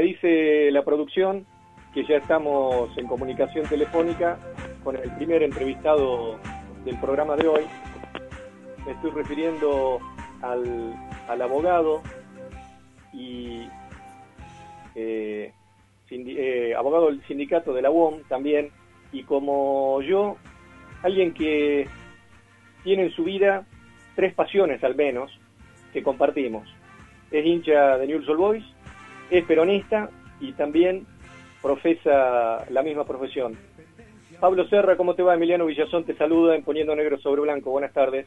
Me dice la producción que ya estamos en comunicación telefónica con el primer entrevistado del programa de hoy. Me estoy refiriendo al, al abogado y eh, eh, abogado del sindicato de la UOM también, y como yo, alguien que tiene en su vida tres pasiones al menos que compartimos. Es hincha de Newell's Old Boys, es peronista y también profesa la misma profesión. Pablo Serra, ¿cómo te va? Emiliano Villazón te saluda en Poniendo Negro sobre Blanco. Buenas tardes.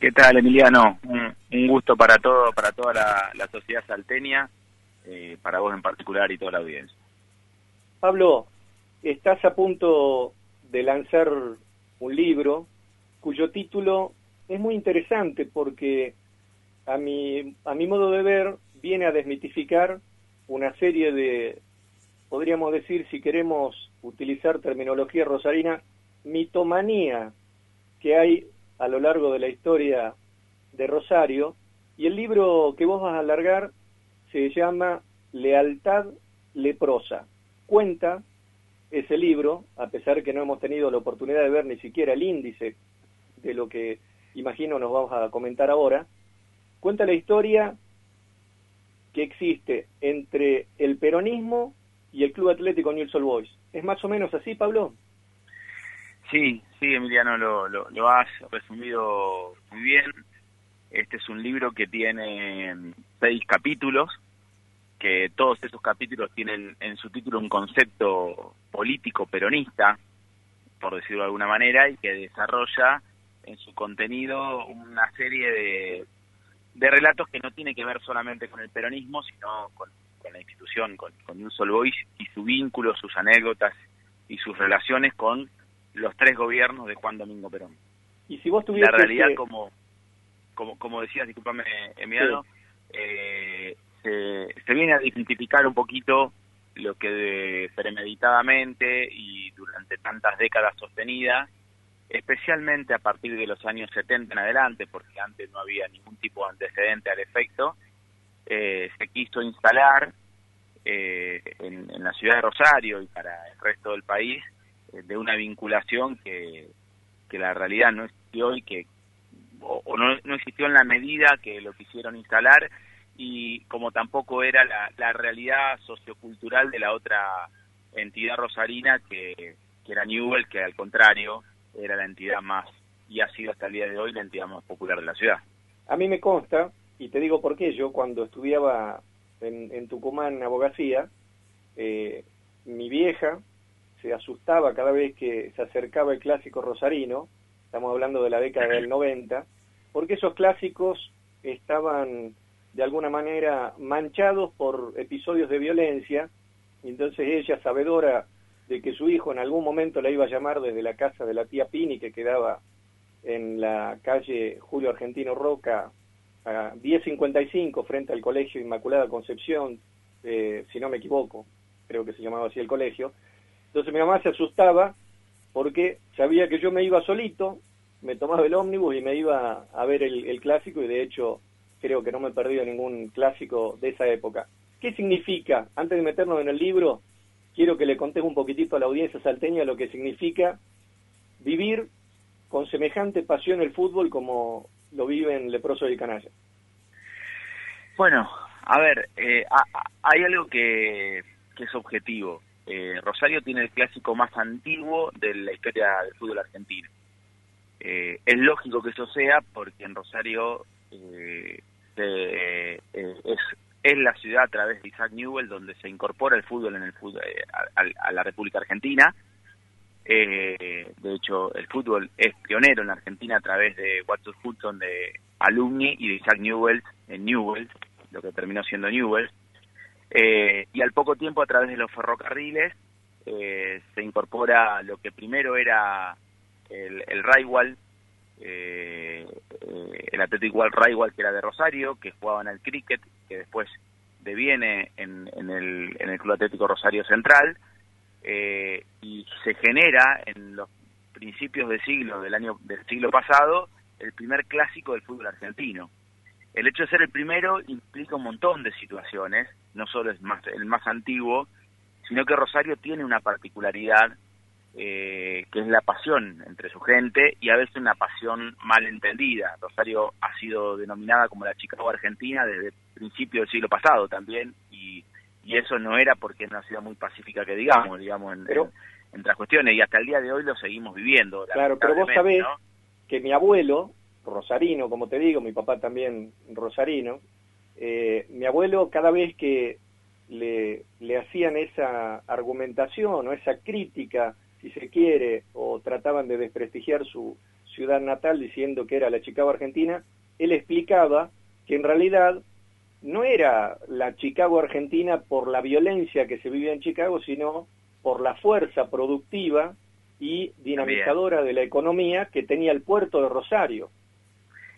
¿Qué tal, Emiliano? Un, gusto para todo, para toda la, sociedad salteña, eh, para vos en particular y toda la audiencia. Pablo, estás a punto de lanzar un libro cuyo título es muy interesante porque a mi, a mi modo de ver viene a desmitificar una serie de, podríamos decir, si queremos utilizar terminología rosarina, mitomanía que hay a lo largo de la historia de Rosario. Y el libro que vos vas a alargar se llama Lealtad leprosa. Cuenta ese libro, a pesar que no hemos tenido la oportunidad de ver ni siquiera el índice de lo que imagino nos vamos a comentar ahora, cuenta la historia que existe entre el peronismo y el Club Atlético Newell's Boys. ¿Es más o menos así, Pablo? Sí, sí, Emiliano, lo, lo, has resumido muy bien. Este es un libro que tiene seis capítulos, que todos esos capítulos tienen en su título un concepto político peronista, por decirlo de alguna manera, y que desarrolla en su contenido una serie de, de relatos que no tiene que ver solamente con el peronismo, sino con, la institución, con, con un solo Boys y su vínculo, sus anécdotas y sus relaciones con los tres gobiernos de Juan Domingo Perón. Y si vos La realidad, como, como, como decías, discúlpame, Emiliano, eh, se, se viene a identificar un poquito lo que premeditadamente y durante tantas décadas sostenidas especialmente a partir de los años 70 en adelante, porque antes no había ningún tipo de antecedente al efecto, eh, se quiso instalar eh, en, la ciudad de Rosario y para el resto del país eh, de una vinculación que, que la realidad no existió y que o, no, no, existió en la medida que lo quisieron instalar y como tampoco era la, la realidad sociocultural de la otra entidad rosarina que, que era Newell, que al contrario era la entidad más, y ha sido hasta el día de hoy la entidad más popular de la ciudad. A mí me consta, y te digo por qué, yo cuando estudiaba en, en Tucumán abogacía, eh, mi vieja se asustaba cada vez que se acercaba el clásico rosarino, estamos hablando de la década del 90, porque esos clásicos estaban de alguna manera manchados por episodios de violencia, entonces ella, sabedora de que su hijo en algún momento la iba a llamar desde la casa de la tía Pini, que quedaba en la calle Julio Argentino Roca, a 1055, frente al Colegio Inmaculada Concepción, eh, si no me equivoco, creo que se llamaba así el colegio. Entonces mi mamá se asustaba porque sabía que yo me iba solito, me tomaba el ómnibus y me iba a ver el, el clásico y de hecho creo que no me he perdido ningún clásico de esa época. ¿Qué significa, antes de meternos en el libro, quiero que le contes un poquitito a la audiencia salteña lo que significa vivir con semejante pasión el fútbol como lo viven Leproso y Canalla. Bueno, a ver, eh, hay algo que, es objetivo. Eh, Rosario tiene el clásico más antiguo de la historia del fútbol argentino. Eh, es lógico que eso sea porque en Rosario es es la ciudad a través de Isaac Newell donde se incorpora el fútbol en el fútbol, eh, a, la República Argentina. Eh, de hecho, el fútbol es pionero en la Argentina a través de Watson Hudson de Alumni y de Isaac Newell en Newell, lo que terminó siendo Newell. Eh, y al poco tiempo, a través de los ferrocarriles, se incorpora lo que primero era el, el eh, el Athletic World Raywall que era de Rosario, que jugaban al cricket, que después deviene en, en, el, en el Club Atlético Rosario Central, eh, y se genera en los principios del siglo del año del siglo pasado el primer clásico del fútbol argentino. El hecho de ser el primero implica un montón de situaciones no solo es más, el más antiguo, sino que Rosario tiene una particularidad eh, que es la pasión entre su gente y a veces una pasión mal entendida. Rosario ha sido denominada como la Chicago Argentina desde el principio del siglo pasado también y, y eso no era porque es una ciudad muy pacífica que digamos, digamos, en, pero, en, otras cuestiones y hasta el día de hoy lo seguimos viviendo. Claro, pero vos sabés que mi abuelo, rosarino, como te digo, mi papá también rosarino, eh, mi abuelo cada vez que le, le hacían esa argumentación o esa crítica si se quiere, o trataban de desprestigiar su ciudad natal diciendo que era la Chicago Argentina, él explicaba que en realidad no era la Chicago Argentina por la violencia que se vivía en Chicago, sino por la fuerza productiva y dinamizadora de la economía que tenía el puerto de Rosario.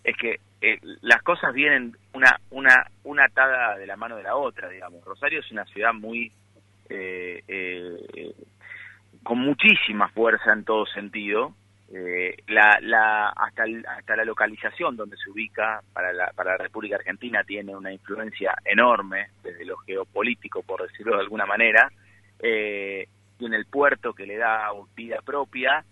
Es que eh, las cosas vienen una, una, una atada de la mano de la otra, digamos. Rosario es una ciudad muy eh, eh, con muchísima fuerza en todo sentido. Eh, la, la, hasta, hasta la localización donde se ubica para la, para la República Argentina tiene una influencia enorme desde lo geopolítico, por decirlo de alguna manera. Eh, tiene el puerto que le da vida propia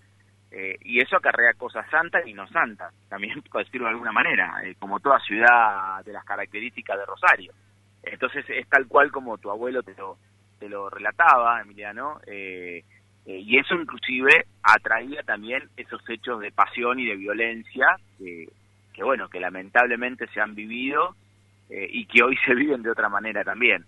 eh, y eso acarrea cosas santas y no santas, también por decirlo de alguna manera, eh, como toda ciudad de las características de Rosario. Entonces es tal cual como tu abuelo te lo, te lo relataba, Emiliano. Eh, eh, y eso inclusive atraía también esos hechos de pasión y de violencia que, bueno, que lamentablemente se han vivido eh, y que hoy se viven de otra manera también.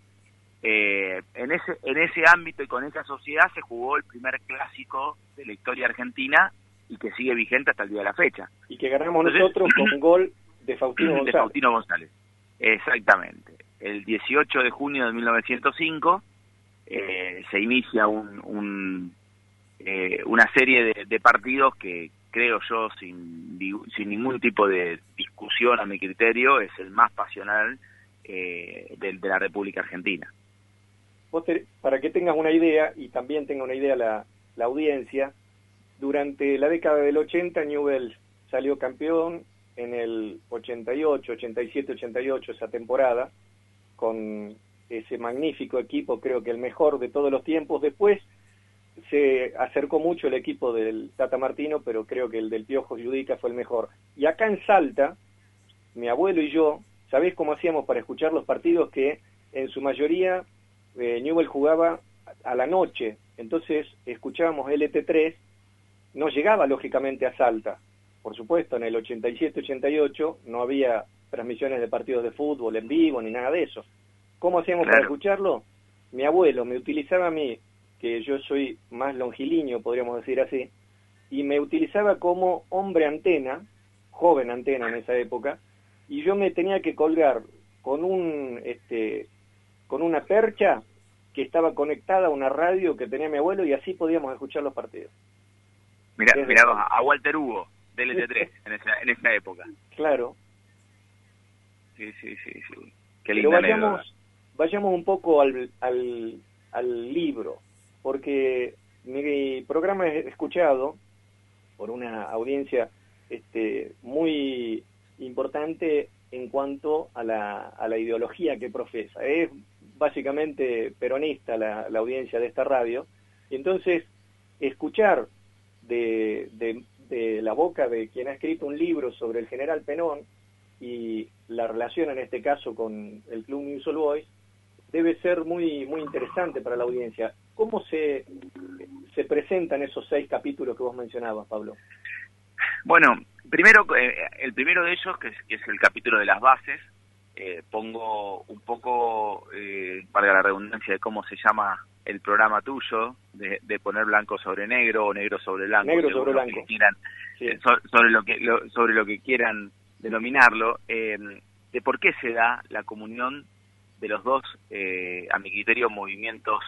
Eh, en, ese, en ese ámbito y con esa sociedad se jugó el primer clásico de la historia argentina y que sigue vigente hasta el día de la fecha. Y que ganamos nosotros con un gol de Faustino González. De Faustino González, exactamente. El 18 de junio de 1905 se inicia un eh, una serie de, partidos que creo yo, sin, sin ningún tipo de discusión a mi criterio, es el más pasional eh, de, la República Argentina. para que tengas una idea, y también tenga una idea la, la audiencia, durante la década del 80 Newell salió campeón en el 88, 87, 88, esa temporada, con ese magnífico equipo, creo que el mejor de todos los tiempos. Después se acercó mucho el equipo del Tata Martino, pero creo que el del Piojo Judica fue el mejor. Y acá en Salta, mi abuelo y yo, ¿sabés cómo hacíamos para escuchar los partidos? Que en su mayoría eh, Newell jugaba a la noche, entonces escuchábamos LT3, no llegaba lógicamente a Salta. Por supuesto, en el 87-88 no había transmisiones de partidos de fútbol en vivo ni nada de eso. ¿Cómo hacíamos para escucharlo? Mi abuelo me utilizaba a mí que yo soy más longilíneo, podríamos decir así, y me utilizaba como hombre antena, joven antena en esa época, y yo me tenía que colgar con un este con una percha que estaba conectada a una radio que tenía mi abuelo y así podíamos escuchar los partidos. Mira, mira a Walter Hugo, del LT3, en esa, en esa época. Claro. Sí, sí, sí, sí. Qué linda Pero vayamos, vayamos un poco al, al, al libro porque mi programa es escuchado por una audiencia este, muy importante en cuanto a la, ideología que profesa. Es básicamente peronista la, audiencia de esta radio, y entonces escuchar de, la boca de quien ha escrito un libro sobre el general Penón y la relación en este caso con el Club News All Boys debe ser muy, muy interesante para la audiencia. ¿Cómo se, se presentan esos seis capítulos que vos mencionabas, Pablo? Bueno, primero, eh, el primero de ellos, que es, el capítulo de las bases, eh, pongo un poco, eh, para la redundancia, de cómo se llama el programa tuyo, de, poner blanco sobre negro o negro sobre blanco. Negro sobre blanco. Quieran, sobre, lo que, sobre lo que quieran denominarlo, de por qué se da la comunión de los dos, eh, a mi criterio, movimientos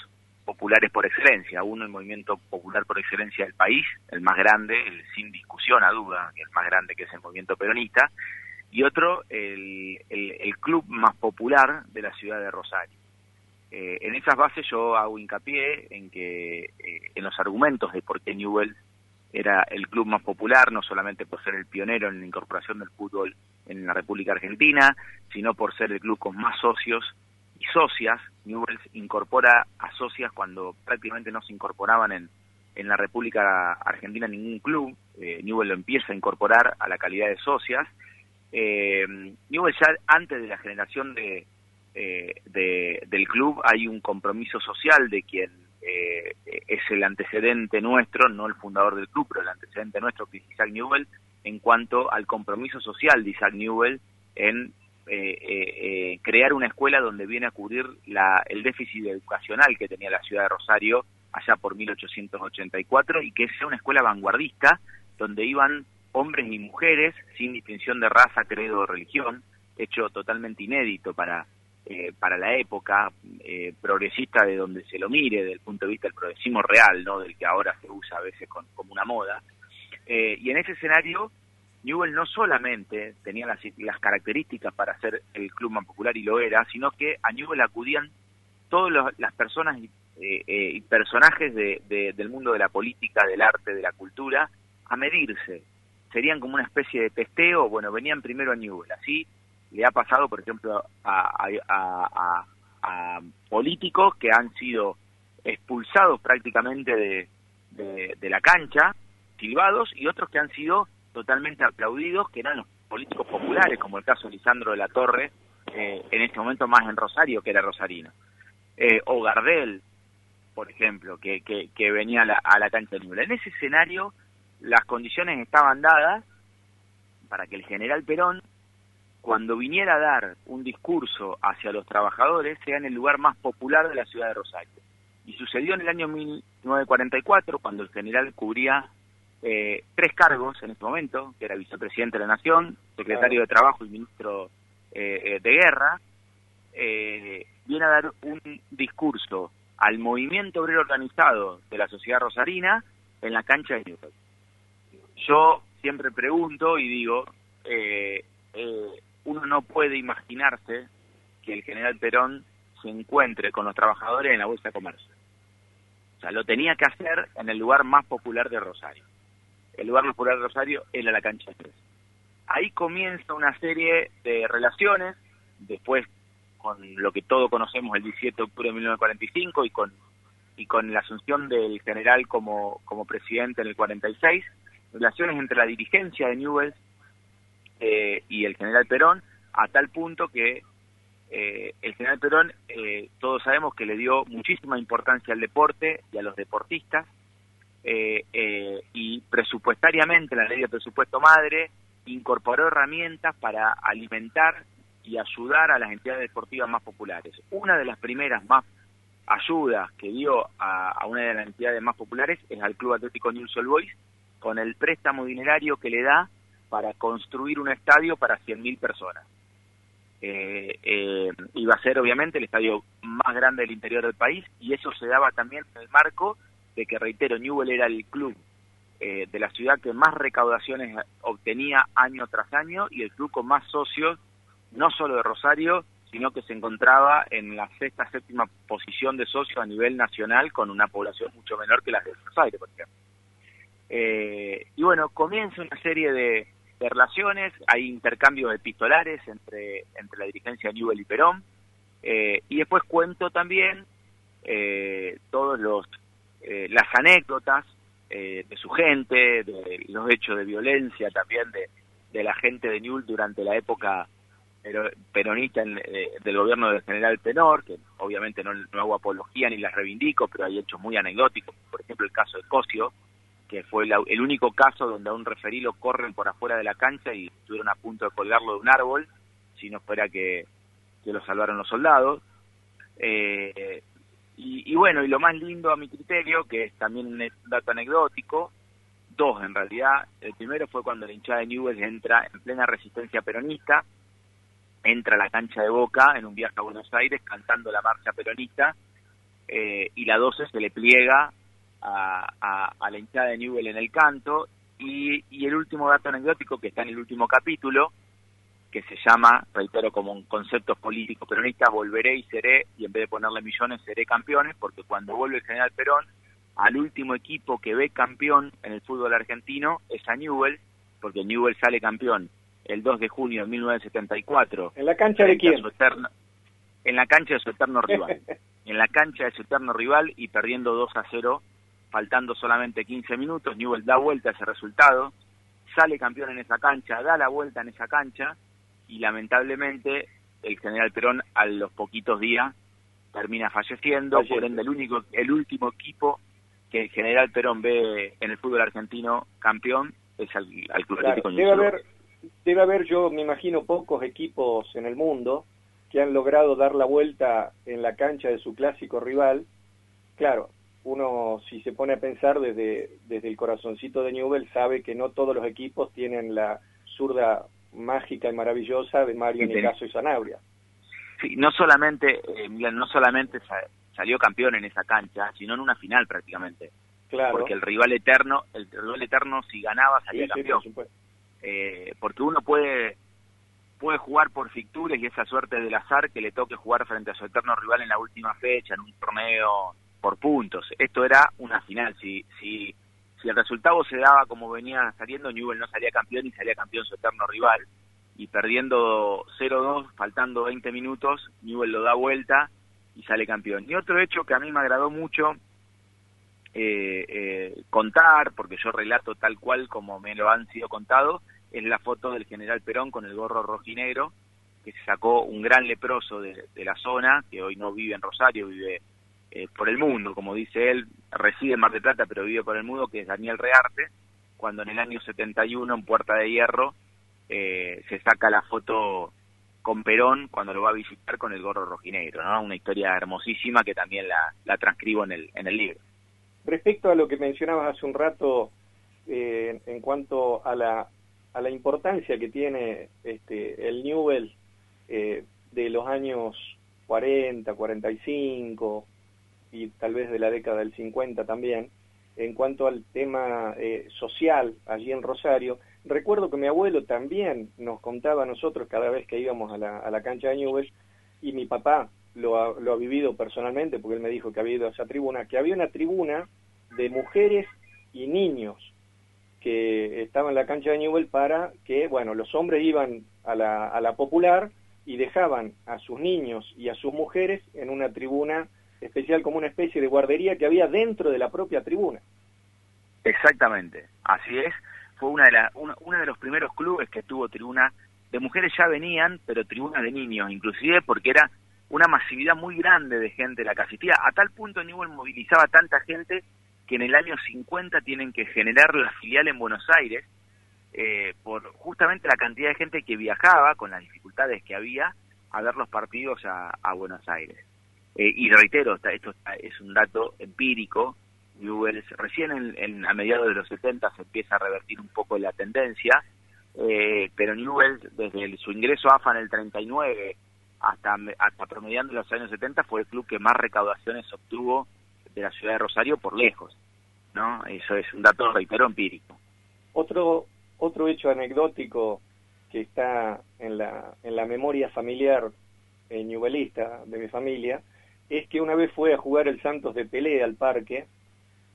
populares por excelencia. Uno, el movimiento popular por excelencia del país, el más grande, el, sin discusión a duda, el más grande que es el movimiento peronista, y otro, el, el, club más popular de la ciudad de Rosario. Eh, en esas bases yo hago hincapié en que eh, en los argumentos de por qué Newell era el club más popular, no solamente por ser el pionero en la incorporación del fútbol en la República Argentina, sino por ser el club con más socios y socias. Newell's incorpora a socias cuando prácticamente no se incorporaban en, en la República Argentina ningún club. Eh, Newell lo empieza a incorporar a la calidad de socias. Eh, Newell ya antes de la generación de, eh, de, del club hay un compromiso social de quien eh, es el antecedente nuestro, no el fundador del club, pero el antecedente nuestro que es Isaac Newell, en cuanto al compromiso social de Isaac Newell en eh, eh, crear una escuela donde viene a cubrir la, el déficit educacional que tenía la ciudad de Rosario allá por 1884 y que sea una escuela vanguardista donde iban hombres y mujeres sin distinción de raza, credo o religión, hecho totalmente inédito para, eh, para la época, eh, progresista de donde se lo mire, desde el punto de vista del progresismo real, no del que ahora se usa a veces con, como una moda. Eh, y en ese escenario, Newell no solamente tenía las, las características para ser el club más popular y lo era, sino que a Newell acudían todas las personas eh, eh, y personajes de, de, del mundo de la política, del arte, de la cultura, a medirse. Serían como una especie de testeo, bueno, venían primero a Newell. Así le ha pasado, por ejemplo, a, políticos que han sido expulsados prácticamente de, de, de, la cancha, silbados, y otros que han sido totalmente aplaudidos, que eran los políticos populares, como el caso de Lisandro de la Torre, eh, en este momento más en Rosario, que era rosarino. Eh, o Gardel, por ejemplo, que, que, que venía a la, a la cancha de Newell. En ese escenario, las condiciones estaban dadas para que el general Perón, cuando viniera a dar un discurso hacia los trabajadores, sea en el lugar más popular de la ciudad de Rosario. Y sucedió en el año 1944, cuando el general cubría eh, tres cargos en ese momento, que era vicepresidente de la Nación, secretario de Trabajo y ministro eh, de Guerra, eh, viene a dar un discurso al movimiento obrero organizado de la sociedad rosarina en la cancha de Newell. Yo siempre pregunto y digo, eh, eh, uno no puede imaginarse que el general Perón se encuentre con los trabajadores en la Bolsa de Comercio. O sea, lo tenía que hacer en el lugar más popular de Rosario. El lugar popular de Rosario era la cancha de tres. Ahí comienza una serie de relaciones, después con lo que todos conocemos el 17 de octubre de 1945 y con y con la asunción del general como, como presidente en el 46, relaciones entre la dirigencia de Newell's eh, y el general Perón, a tal punto que eh, el general Perón, eh, todos sabemos que le dio muchísima importancia al deporte y a los deportistas, eh, eh, presupuestariamente la ley de presupuesto madre incorporó herramientas para alimentar y ayudar a las entidades deportivas más populares. Una de las primeras más ayudas que dio a, una de las entidades más populares es al Club Atlético News All Boys, con el préstamo dinerario que le da para construir un estadio para 100.000 personas. Eh, eh, iba a ser obviamente el estadio más grande del interior del país y eso se daba también en el marco de que, reitero, Newell era el club eh, de la ciudad que más recaudaciones obtenía año tras año y el club con más socios, no solo de Rosario, sino que se encontraba en la sexta, séptima posición de socios a nivel nacional con una población mucho menor que la de Rosario, por ejemplo. Eh, y bueno, comienza una serie de, relaciones, hay intercambios epistolares entre, entre la dirigencia de Newell y Perón, eh, y después cuento también eh, todos los las anécdotas eh, de su gente, de los hechos de violencia también de, de la gente de Newell durante la época peronista en, eh, del gobierno del general Tenor, que obviamente no, hago apología ni las reivindico, pero hay hechos muy anecdóticos, por ejemplo el caso de Cosio, que fue la, el único caso donde a un referí lo corren por afuera de la cancha y estuvieron a punto de colgarlo de un árbol, si no fuera que, que lo salvaron los soldados. Eh, y, y, bueno, y lo más lindo a mi criterio, que es también un dato anecdótico, dos en realidad. El primero fue cuando la hinchada de Newell's entra en plena resistencia peronista, entra a la cancha de Boca en un viaje a Buenos Aires cantando la marcha peronista, eh, y la 12 se le pliega a, a, a, la hinchada de Newell en el canto, y, y el último dato anecdótico que está en el último capítulo, que se llama, reitero, como conceptos políticos peronistas, volveré y seré, y en vez de ponerle millones, seré campeones, porque cuando vuelve el general Perón, al último equipo que ve campeón en el fútbol argentino es a Newell, porque Newell sale campeón el 2 de junio de 1974. ¿En la cancha de quién? Eterno, en la cancha de su eterno rival. en la cancha de su eterno rival y perdiendo 2 a 0, faltando solamente 15 minutos, Newell da vuelta a ese resultado, sale campeón en esa cancha, da la vuelta en esa cancha y lamentablemente el general Perón a los poquitos días termina falleciendo, por ende el único, el último equipo que el general Perón ve en el fútbol argentino campeón es al, Club Atlético debe haber, debe haber, yo me imagino, pocos equipos en el mundo que han logrado dar la vuelta en la cancha de su clásico rival. Claro, uno si se pone a pensar desde, desde el corazoncito de Newell sabe que no todos los equipos tienen la zurda mágica y maravillosa de Mario Nicaso y Sanabria. Sí, no solamente, eh, no solamente salió campeón en esa cancha, sino en una final prácticamente. Claro. Porque el rival eterno, el rival eterno si ganaba salía campeón. eh, porque uno puede puede jugar por ficturas y esa suerte del azar que le toque jugar frente a su eterno rival en la última fecha, en un torneo por puntos. Esto era una final. Si, si, si el resultado se daba como venía saliendo, Newell no salía campeón y salía campeón su eterno rival. Y perdiendo 0-2, faltando 20 minutos, Newell lo da vuelta y sale campeón. Y otro hecho que a mí me agradó mucho eh, eh, contar, porque yo relato tal cual como me lo han sido contado, es la foto del general Perón con el gorro rojinegro, que se sacó un gran leproso de, la zona, que hoy no vive en Rosario, vive eh, por el mundo, como dice él, reside en Mar del Plata, pero vive por el mundo, que es Daniel Rearte, cuando en el año 71, en Puerta de Hierro, eh, se saca la foto con Perón cuando lo va a visitar con el gorro rojinegro. Una historia hermosísima que también la, la transcribo en el, en el libro. Respecto a lo que mencionabas hace un rato eh, en cuanto a la a la importancia que tiene este, el Newell eh, de los años 40, 45 y tal vez de la década del 50 también, en cuanto al tema eh, social allí en Rosario. Recuerdo que mi abuelo también nos contaba a nosotros cada vez que íbamos a la, a la cancha de Newell y mi papá lo ha, lo ha vivido personalmente porque él me dijo que había ido a esa tribuna, que había una tribuna de mujeres y niños que estaba en la cancha de Newell para que, bueno, los hombres iban a la, a la popular y dejaban a sus niños y a sus mujeres en una tribuna especial como una especie de guardería que había dentro de la propia tribuna. Exactamente, así es. Fue una de, la, uno de los primeros clubes que tuvo tribuna de mujeres ya venían, pero tribuna de niños, inclusive porque era una masividad muy grande de gente la que. A tal punto Newell movilizaba tanta gente que en el año 50 tienen que generar la filial en Buenos Aires eh, por justamente la cantidad de gente que viajaba con las dificultades que había a ver los partidos a, Buenos Aires. Eh, y reitero, esto es un dato empírico, Newell's, recién en, a mediados de los 70 se empieza a revertir un poco la tendencia, eh, pero Newell desde su ingreso a AFA en el 39 hasta, hasta promediando los años 70 fue el club que más recaudaciones obtuvo de la ciudad de Rosario por lejos. ¿no? Eso es un dato, reitero, empírico. Otro, otro hecho anecdótico que está en la, en la memoria familiar newellista de mi familia es que una vez fue a jugar el Santos de Pelé al parque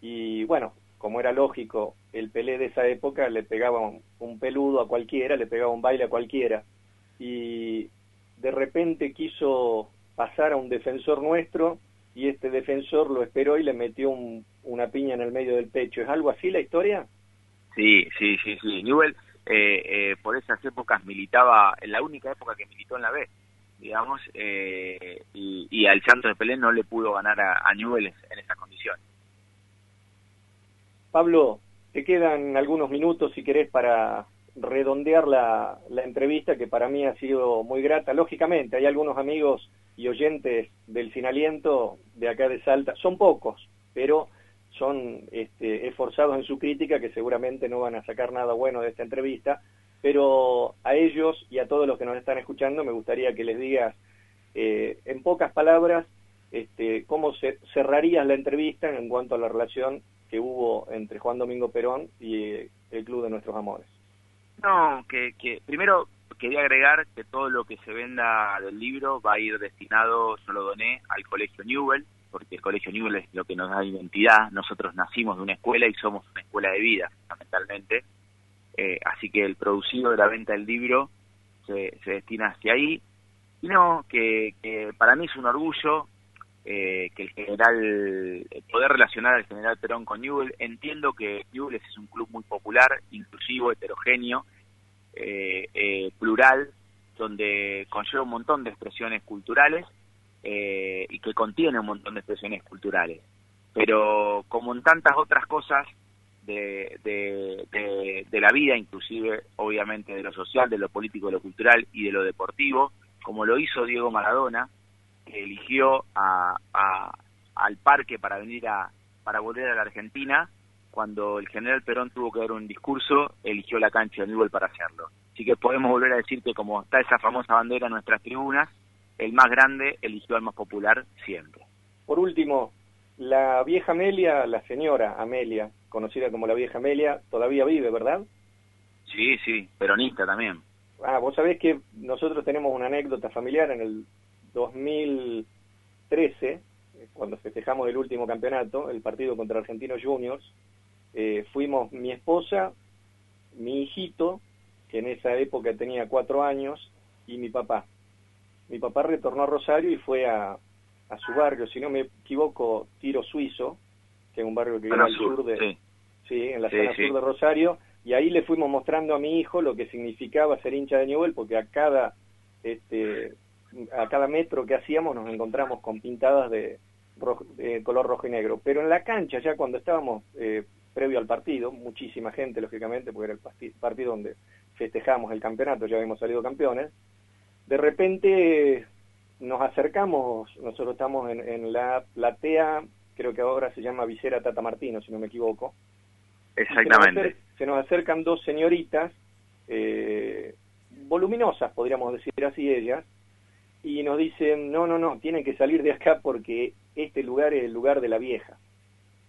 y bueno, como era lógico, el Pelé de esa época le pegaba un, un, peludo a cualquiera, le pegaba un baile a cualquiera y de repente quiso pasar a un defensor nuestro y este defensor lo esperó y le metió una piña en el medio del pecho. ¿Es algo así la historia? Sí, sí, sí, sí. Newell eh, eh, por esas épocas militaba, en la única época que militó en la B, digamos, eh, y, al Santos de Pelé no le pudo ganar a, a en esa condición. Pablo, te quedan algunos minutos si querés para redondear la, la entrevista que para mí ha sido muy grata. Lógicamente, hay algunos amigos y oyentes del Sin Aliento de acá de Salta, son pocos, pero son este, esforzados en su crítica, que seguramente no van a sacar nada bueno de esta entrevista, pero a ellos y a todos los que nos están escuchando me gustaría que les digas eh, en pocas palabras este, cómo se, cerrarías la entrevista en cuanto a la relación que hubo entre Juan Domingo Perón y eh, el Club de Nuestros Amores. No, que, que primero quería agregar que todo lo que se venda del libro va a ir destinado, yo lo doné, al Colegio Newell, porque el Colegio Newell es lo que nos da identidad. Nosotros nacimos de una escuela y somos una escuela de vida, fundamentalmente. Eh, así que el producido de la venta del libro se, se destina hacia ahí. no, que, que para mí es un orgullo eh, que el general, poder relacionar al general Perón con Newell. Entiendo que Newell es un club muy popular, inclusivo, heterogéneo, eh, eh, plural, donde conlleva un montón de expresiones culturales y que contiene un montón de expresiones culturales. Pero como en tantas otras cosas de, de, la vida, inclusive obviamente de lo social, de lo político, de lo cultural y de lo deportivo, como lo hizo Diego Maradona, que eligió a, al parque para venir a para volver a la Argentina, cuando el general Perón tuvo que dar un discurso, eligió la cancha de Newell para hacerlo. Así que podemos volver a decir que como está esa famosa bandera en nuestras tribunas, el más grande eligió al más popular siempre. Por último, la vieja Amelia, la señora Amelia, conocida como la vieja Amelia, todavía vive, ¿verdad? Sí, sí, peronista también. Ah, vos sabés que nosotros tenemos una anécdota familiar en el 2013, cuando festejamos el último campeonato, el partido contra Argentinos Juniors, eh, fuimos mi esposa, mi hijito, que en esa época tenía cuatro años, y mi papá. Mi papá retornó a Rosario y fue a, a su barrio, si no me equivoco, Tiro Suizo, que es un barrio que vive al sur, de, sí. en la zona sur de Rosario, y ahí le fuimos mostrando a mi hijo lo que significaba ser hincha de Newell, porque a cada este, a cada metro que hacíamos nos encontramos con pintadas de, color rojo y negro. Pero en la cancha, ya cuando estábamos eh, previo al partido, muchísima gente, lógicamente, porque era el partido donde festejamos el campeonato, ya habíamos salido campeones, de repente nos acercamos, nosotros estamos en, la platea, creo que ahora se llama Visera Tata Martino, si no me equivoco. Exactamente. Se nos, acercan dos señoritas, eh, voluminosas, podríamos decir así ellas, y nos dicen, no, no, no, tienen que salir de acá porque este lugar es el lugar de la vieja.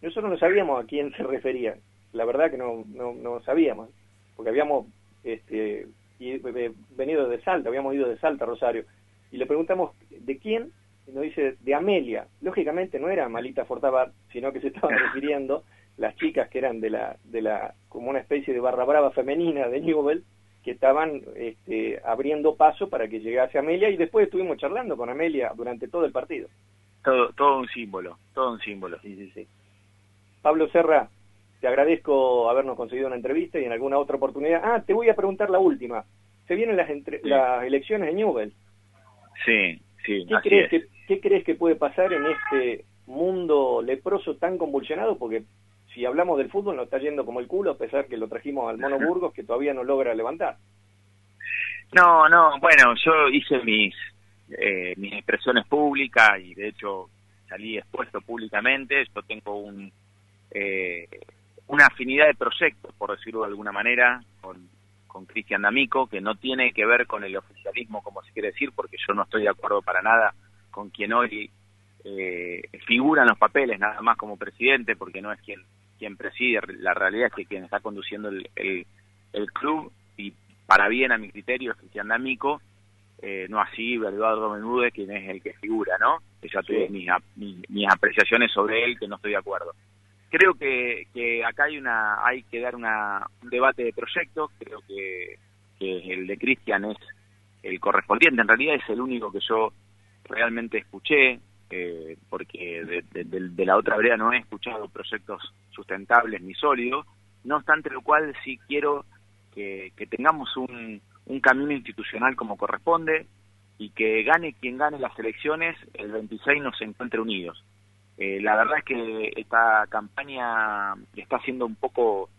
Nosotros no sabíamos a quién se referían, la verdad que no, no, no sabíamos, porque habíamos este, eh, venido de Salta, habíamos ido de Salta a Rosario, y le preguntamos, ¿de quién? Nos dice, de Amelia. Lógicamente no era Malita Fortabat, sino que se estaban refiriendo las chicas que eran de la, de la, como una especie de barra brava femenina de Newell, que estaban este, abriendo paso para que llegase Amelia y después estuvimos charlando con Amelia durante todo el partido. Todo, todo un símbolo, todo un símbolo. Sí, sí, sí. Pablo Serra, te agradezco habernos conseguido una entrevista y en alguna otra oportunidad. Ah, te voy a preguntar la última. Se vienen las, las elecciones de Newell. Sí, sí. ¿Qué crees, que, ¿Qué crees que puede pasar en este mundo leproso tan convulsionado? Porque si hablamos del fútbol nos está yendo como el culo, a pesar que lo trajimos al Mono Burgos, que todavía no logra levantar. No, no, bueno, yo hice mis, eh, mis expresiones públicas y de hecho salí expuesto públicamente. Yo tengo un, eh, una afinidad de proyectos, por decirlo de alguna manera, con, con Cristian D'Amico, que no tiene que ver con el oficialismo, como se quiere decir, porque yo no estoy de acuerdo para nada con quien hoy eh, figura en los papeles, nada más como presidente, porque no es quien quien preside, la realidad es que quien está conduciendo el, el, club, y para bien a mi criterio, es Cristian D'Amico, eh, no así Eduardo Menude, quien es el que figura, ¿no? Que ya tuve mis, mis, apreciaciones sobre él, que no estoy de acuerdo. Creo que, que acá hay una hay que dar una, un debate de proyectos, creo que, que el de Cristian es el correspondiente, en realidad es el único que yo realmente escuché, eh, porque de, la otra vereda no he escuchado proyectos sustentables ni sólidos, no obstante lo cual sí quiero que, tengamos un, camino institucional como corresponde y que gane quien gane las elecciones, el 26 nos encuentre unidos. Eh, la verdad es que esta campaña está siendo un poco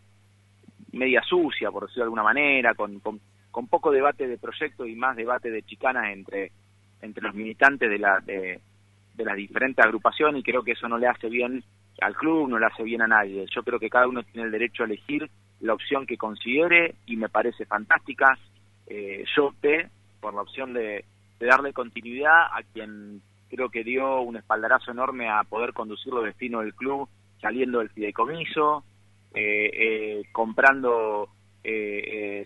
media sucia, por decirlo de alguna manera, con, con, con poco debate de proyectos y más debate de chicanas entre, entre los militantes de la, de, de las diferentes agrupaciones y creo que eso no le hace bien al club, no le hace bien a nadie. Yo creo que cada uno tiene el derecho a elegir la opción que considere y me parece fantástica. Eh, yo opté por la opción de, darle continuidad a quien creo que dio un espaldarazo enorme a poder conducir los destinos del club saliendo del fideicomiso, eh, eh, comprando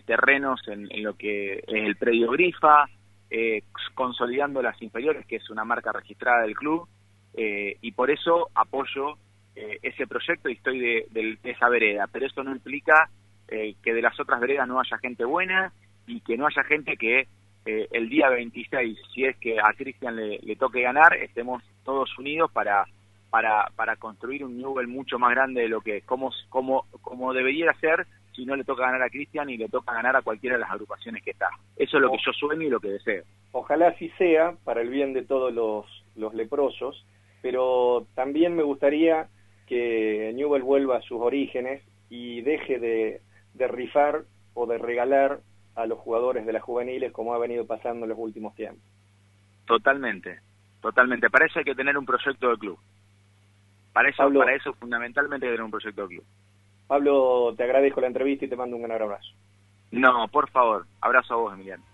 terrenos en, en, lo que es el predio Grifa, eh, consolidando las inferiores, que es una marca registrada del club, eh, y por eso apoyo eh, ese proyecto y estoy de, esa vereda. Pero eso no implica que de las otras veredas no haya gente buena y que no haya gente que eh, el día 26, si es que a Cristian le, le, toque ganar, estemos todos unidos para, para, para construir un Newell mucho más grande de lo que como, como, como debería ser si no le toca ganar a Cristian y le toca ganar a cualquiera de las agrupaciones que está. Eso es lo que yo sueño y lo que deseo. Ojalá así sea, para el bien de todos los, los leprosos, pero también me gustaría que Newell vuelva a sus orígenes y deje de, de rifar o de regalar a los jugadores de las juveniles como ha venido pasando en los últimos tiempos. Totalmente, totalmente. Para eso hay que tener un proyecto de club. Para eso, para eso fundamentalmente hay que tener un proyecto de club. Pablo, te agradezco la entrevista y te mando un gran abrazo. No, por favor, abrazo a vos, Emiliano.